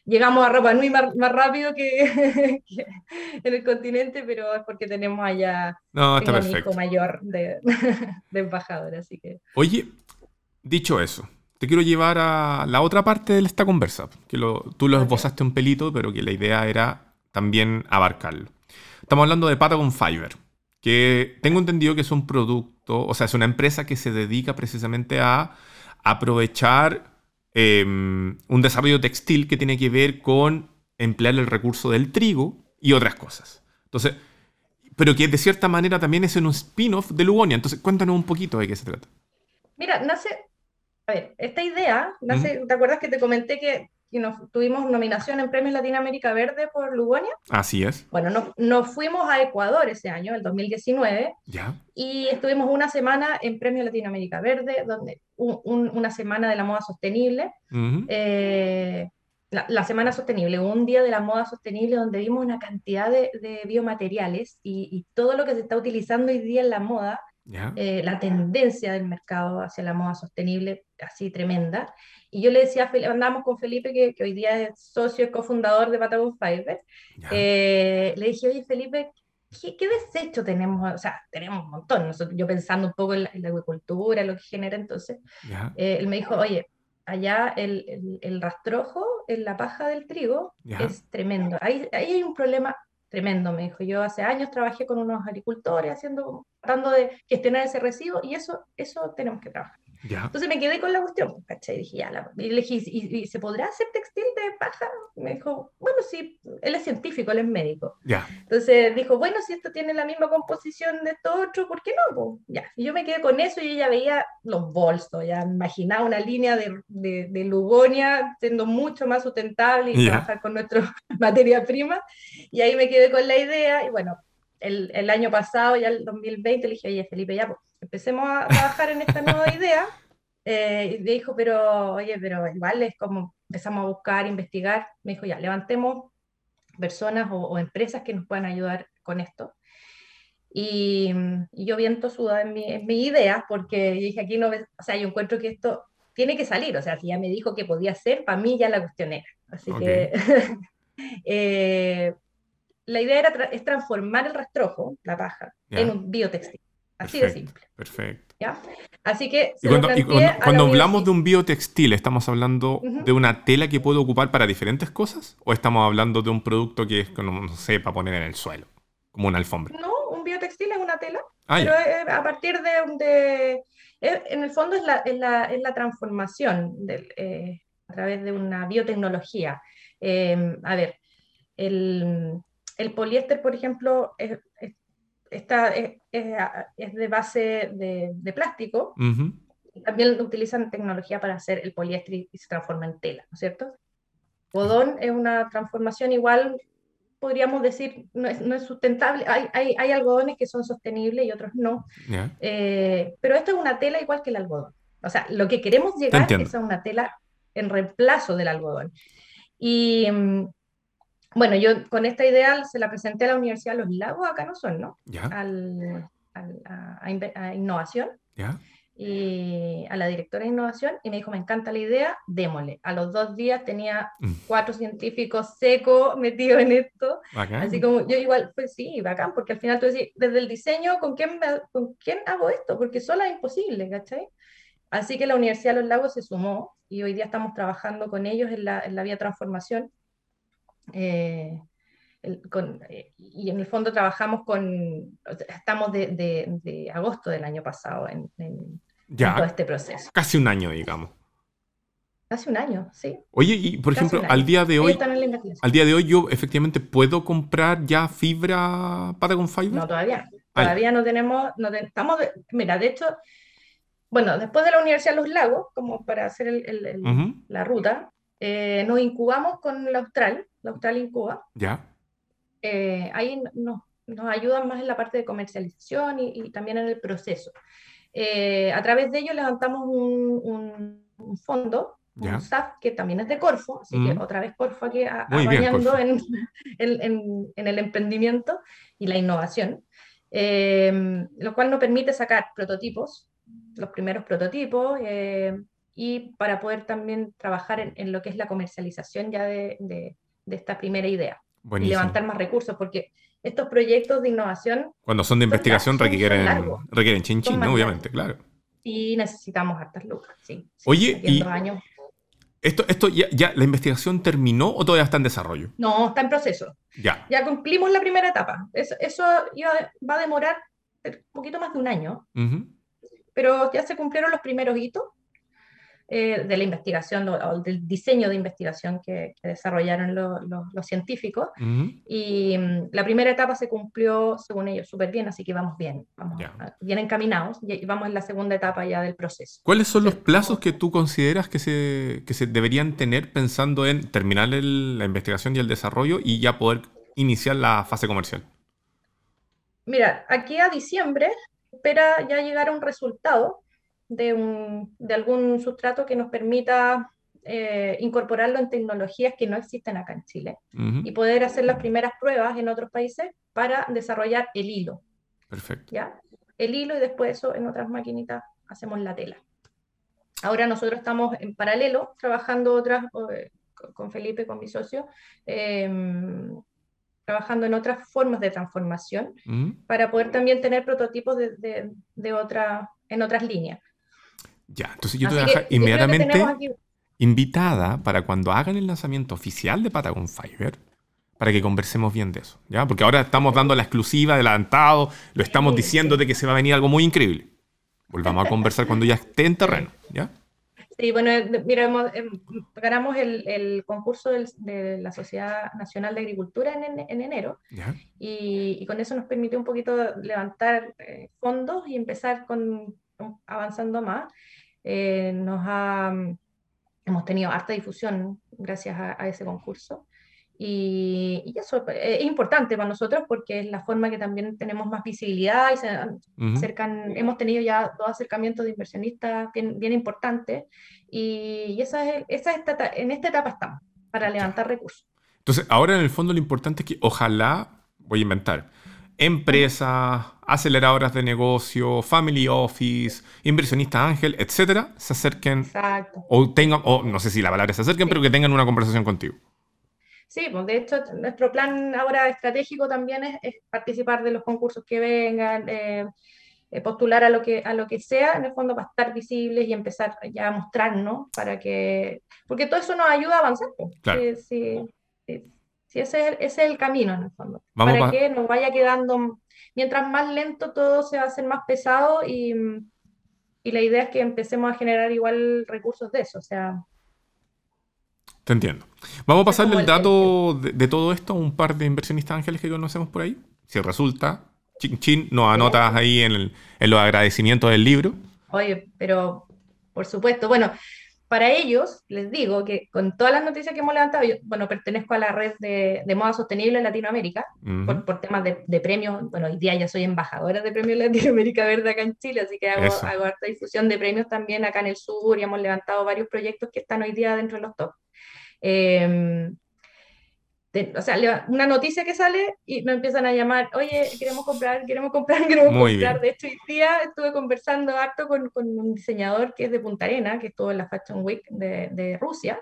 llegamos a Rapa Nui más, más rápido que, en el continente, pero es porque tenemos allá no, está un hijo mayor de, de embajador, así que... Oye, dicho eso, te quiero llevar a la otra parte de esta conversa, que tú lo esbozaste un pelito, pero que la idea era también abarcarlo. Estamos hablando de Patagon Fiber, que tengo entendido que es un producto, o sea, es una empresa que se dedica precisamente a aprovechar em, un desarrollo textil que tiene que ver con emplear el recurso del trigo y otras cosas. Entonces, pero que de cierta manera también es un spin-off de Lugonia. Entonces, cuéntanos un poquito de qué se trata. Mira, nace, a ver, esta idea, nace, ¿te acuerdas que te comenté que y nos tuvimos nominación en Premios Latinoamérica Verde por Lugonia. Así es. Bueno, nos, nos fuimos a Ecuador ese año, el 2019, ya. y estuvimos una semana en Premios Latinoamérica Verde, donde una semana de la moda sostenible. Eh, la, semana sostenible, un día de la moda sostenible donde vimos una cantidad de, de biomateriales y, y, todo lo que se está utilizando hoy día en la moda, eh, la tendencia del mercado hacia la moda sostenible, así tremenda. Y yo le decía, andamos con Felipe, que, que hoy día es socio y cofundador de Patagon Fiber. Eh, le dije, oye, Felipe, ¿qué, ¿qué, desecho tenemos? O sea, tenemos un montón. yo pensando un poco en la, agricultura, lo que genera entonces. Eh, él me dijo, oye, allá el, el, el, rastrojo en la paja del trigo es tremendo. Ahí, ahí hay un problema tremendo, me dijo. Yo hace años trabajé con unos agricultores haciendo, tratando de gestionar ese residuo y eso, eso tenemos que trabajar. Entonces me quedé con la cuestión, ¿cachai? Dije, ya, la, y le dije, ¿y, se podrá hacer textil de paja? Me dijo, bueno, sí, él es científico, él es médico. Ya. Entonces dijo, bueno, si esto tiene la misma composición de esto otro, ¿por qué no? ya. Y yo me quedé con eso y ella veía los bolsos, ya imaginaba una línea de, de, de Lugonia siendo mucho más sustentable y trabajar con nuestra materia prima. Y ahí me quedé con la idea y bueno, el, el, año pasado, ya el 2020, le dije, oye, Felipe, ya, pues, empecemos a trabajar en esta nueva idea. Eh, y me dijo, pero, oye, pero igual es como empezamos a buscar, investigar. Me dijo, ya, levantemos personas o, empresas que nos puedan ayudar con esto. Y, yo viento suda en mi, en mi idea, porque dije, aquí no, o sea, yo encuentro que esto tiene que salir, o sea, si ya me dijo que podía ser, para mí ya la cuestión era. Así que eh, la idea era es transformar el rastrojo, la paja, en un biotextil. Así de simple. Perfecto. ¿Ya? Así que. y cuando, hablamos de un biotextil, ¿estamos hablando de una tela que puedo ocupar para diferentes cosas? ¿O estamos hablando de un producto que es, no sé, para poner en el suelo? Como una alfombra. No, un biotextil es una tela. Ah, pero a partir de. en el fondo es la, es la, es la transformación eh, a través de una biotecnología. Eh, a ver, el el poliéster, por ejemplo, es, es, de base de, plástico. También utilizan tecnología para hacer el poliéster y, se transforma en tela, ¿no es cierto? Algodón es una transformación igual, podríamos decir, no es, sustentable. Hay, hay, algodones que son sostenibles y otros no. Eh, pero esto es una tela igual que el algodón. O sea, lo que queremos llegar es a una tela en reemplazo del algodón. Y, mm, bueno, yo con esta idea se la presenté a la Universidad de Los Lagos, acá no son, ¿no? Ya. Al, a, innovación. Ya. Y a la directora de innovación y me dijo, me encanta la idea, démosle. A los dos días tenía mm. cuatro científicos secos metidos en esto. Así como yo igual, pues sí, bacán, porque al final tú decís, desde el diseño, ¿con quién, ¿con quién hago esto? Porque sola es imposible, ¿cachai? Así que la Universidad de Los Lagos se sumó y hoy día estamos trabajando con ellos en la, en la vía transformación eh, eh, y en el fondo trabajamos con, estamos de, agosto del año pasado en, todo este proceso. Casi un año, digamos. Casi un año, sí. Oye, y por ejemplo, al día de hoy, al día de hoy yo efectivamente puedo comprar ya fibra Patagon Fiber. No, todavía. Todavía no tenemos, no estamos, mira, de hecho, bueno, después de la Universidad de Los Lagos, como para hacer la ruta, eh, nos incubamos con la Austral, la Austral Incuba. Ya. Eh, ahí nos, nos, ayudan más en la parte de comercialización y, también en el proceso. Eh, a través de ello levantamos un, fondo, un SAF, que también es de Corfo, así que otra vez Corfo aquí apañando en, en, en, el emprendimiento y la innovación, lo cual nos permite sacar prototipos los primeros prototipos eh, y para poder también trabajar en, lo que es la comercialización ya de, de, esta primera idea y levantar más recursos, porque estos proyectos de innovación... Cuando son de investigación requieren, requieren chin chin, obviamente, claro. Y necesitamos hartas lucas, sí. Oye, y... ¿Esto, esto ya, ya, la investigación terminó o todavía está en desarrollo? No, está en proceso. Ya. Ya cumplimos la primera etapa. Eso, eso va a demorar un poquito más de un año pero ya se cumplieron los primeros hitos eh, de la investigación o, del diseño de investigación que, desarrollaron los científicos. Y mm, la primera etapa se cumplió, según ellos, súper bien, así que vamos bien, vamos bien encaminados y vamos en la segunda etapa ya del proceso. ¿Cuáles son los plazos que tú consideras que se, que se deberían tener pensando en terminar la investigación y el desarrollo y ya poder iniciar la fase comercial? Mira, aquí a diciembre espera ya llegar a un resultado de, un, de algún sustrato que nos permita eh, incorporarlo en tecnologías que no existen acá en Chile y poder hacer las primeras pruebas en otros países para desarrollar el hilo. Perfecto. ¿ya? El hilo y después eso en otras maquinitas hacemos la tela. Ahora nosotros estamos en paralelo trabajando otras, eh, con Felipe, con mi socio, eh, trabajando en otras formas de transformación para poder también tener prototipos de, de, otra, en otras líneas. Ya, entonces yo te voy a dejar inmediatamente invitada para cuando hagan el lanzamiento oficial de Patagon Fiber, para que conversemos bien de eso, ¿ya? Porque ahora estamos dando la exclusiva, adelantado, lo estamos diciendo de que se va a venir algo muy increíble. Volvamos a conversar cuando ya esté en terreno, ¿ya? Sí, bueno, mira, em, ganamos el, concurso de la Sociedad Nacional de Agricultura en, enero y, con eso nos permitió un poquito levantar eh, fondos y empezar con avanzando más. Eh, nos hemos tenido harta difusión gracias a ese concurso. Y, eso es importante para nosotros porque es la forma que también tenemos más visibilidad y se acercan, hemos tenido ya dos acercamientos de inversionistas bien, bien importantes y, esa es, esa en esta etapa estamos para levantar recursos. Entonces, ahora en el fondo lo importante es que ojalá, voy a inventar, empresas, aceleradoras de negocio, family office, inversionistas ángel, etcétera, se acerquen o tengan, o no sé si la palabra se acerquen, pero que tengan una conversación contigo. Sí, pues de hecho nuestro plan ahora estratégico también es, participar de los concursos que vengan, eh, eh, postular a lo, que, a lo que sea, en el fondo para estar visibles y empezar ya a mostrarnos para que, porque todo eso nos ayuda a avanzar. Pues. Sí, sí, ese, es el, camino en el fondo. para que nos vaya quedando, mientras más lento todo se va a hacer más pesado y, y la idea es que empecemos a generar igual recursos de eso, o sea, te entiendo. Vamos a pasarle el dato de, todo esto a un par de inversionistas ángeles que conocemos por ahí. Si resulta, chin chin, nos anotas ahí en, los agradecimientos del libro. Oye, pero por supuesto, bueno, para ellos les digo que con todas las noticias que hemos levantado, yo, bueno, pertenezco a la red de, moda sostenible en Latinoamérica por, temas de, premios. Bueno, hoy día ya soy embajadora de premios Latinoamérica Verde acá en Chile, así que hago, hago harta difusión de premios también acá en el sur y hemos levantado varios proyectos que están hoy día dentro de los top. Em, o sea, una noticia que sale y me empiezan a llamar, oye, queremos comprar, queremos comprar, queremos comprar. De hecho, hoy día estuve conversando harto con, con, un diseñador que es de Punta Arena, que estuvo en la Fashion Week de, de Rusia,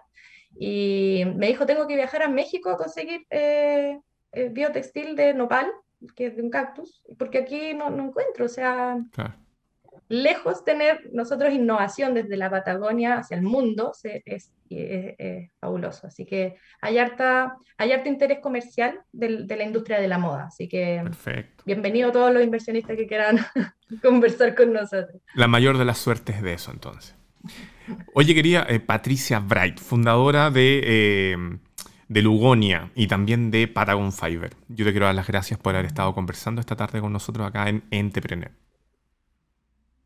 y me dijo, tengo que viajar a México a conseguir eh, biotextil de nopal, que es de un cactus, porque aquí no, no encuentro, o sea, lejos tener nosotros innovación desde la Patagonia hacia el mundo es, fabuloso. Así que hay harta, hay harta interés comercial de, la industria de la moda. Así que bienvenido a todos los inversionistas que quieran conversar con nosotros. La mayor de las suertes de eso entonces. Oye, quería eh, Patricia Bright, fundadora de, eh, de Lugonia y también de Patagon Fiber. Yo te quiero dar las gracias por haber estado conversando esta tarde con nosotros acá en Entrepreneur.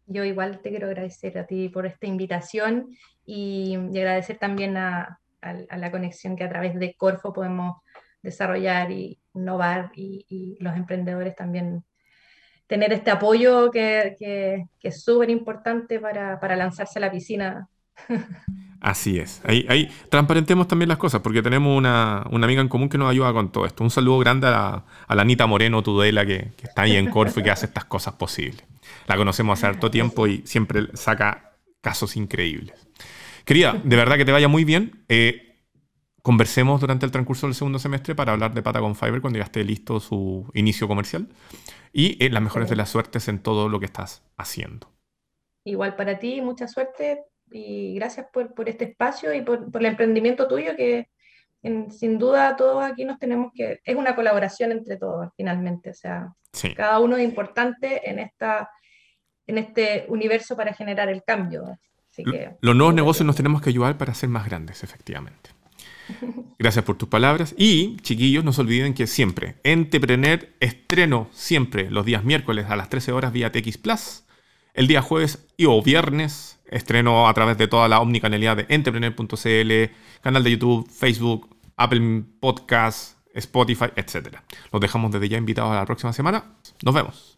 Yo igual te quiero agradecer a ti por esta invitación y, agradecer también a, la conexión que a través de Corfo podemos desarrollar y innovar y, los emprendedores también tener este apoyo que, es súper importante para, lanzarse a la piscina Así es. Ahí, ahí transparentemos también las cosas, porque tenemos una, amiga en común que nos ayuda con todo esto. Un saludo grande a la, Anita Moreno Tudela, que, que, está ahí en Corfo y que hace estas cosas posibles. La conocemos hace harto tiempo y siempre saca casos increíbles. Querida, de verdad que te vaya muy bien. Eh, conversemos durante el transcurso del segundo semestre para hablar de Patagon Fiber cuando ya esté listo su inicio comercial. Y eh, las mejores de las suertes en todo lo que estás haciendo. Igual para ti, mucha suerte y gracias por, este espacio y por, el emprendimiento tuyo que sin duda todos aquí nos tenemos que, es una colaboración entre todos finalmente, o sea, cada uno es importante en, esta, en este universo para generar el cambio. Los nuevos negocios nos tenemos que ayudar para ser más grandes, efectivamente. Gracias por tus palabras. Y, chiquillos, no se olviden que siempre, Entrepreneur estreno siempre los días miércoles a las 13 horas vía TX Plus, el día jueves y o viernes Estreno a través de toda la omnicanalidad de entrepreneur.cl, canal de YouTube, Facebook, Apple Podcasts, Spotify, etc. Los dejamos desde ya invitados a la próxima semana. Nos vemos.